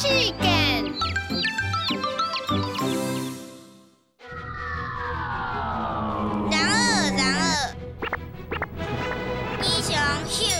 然而然而英雄去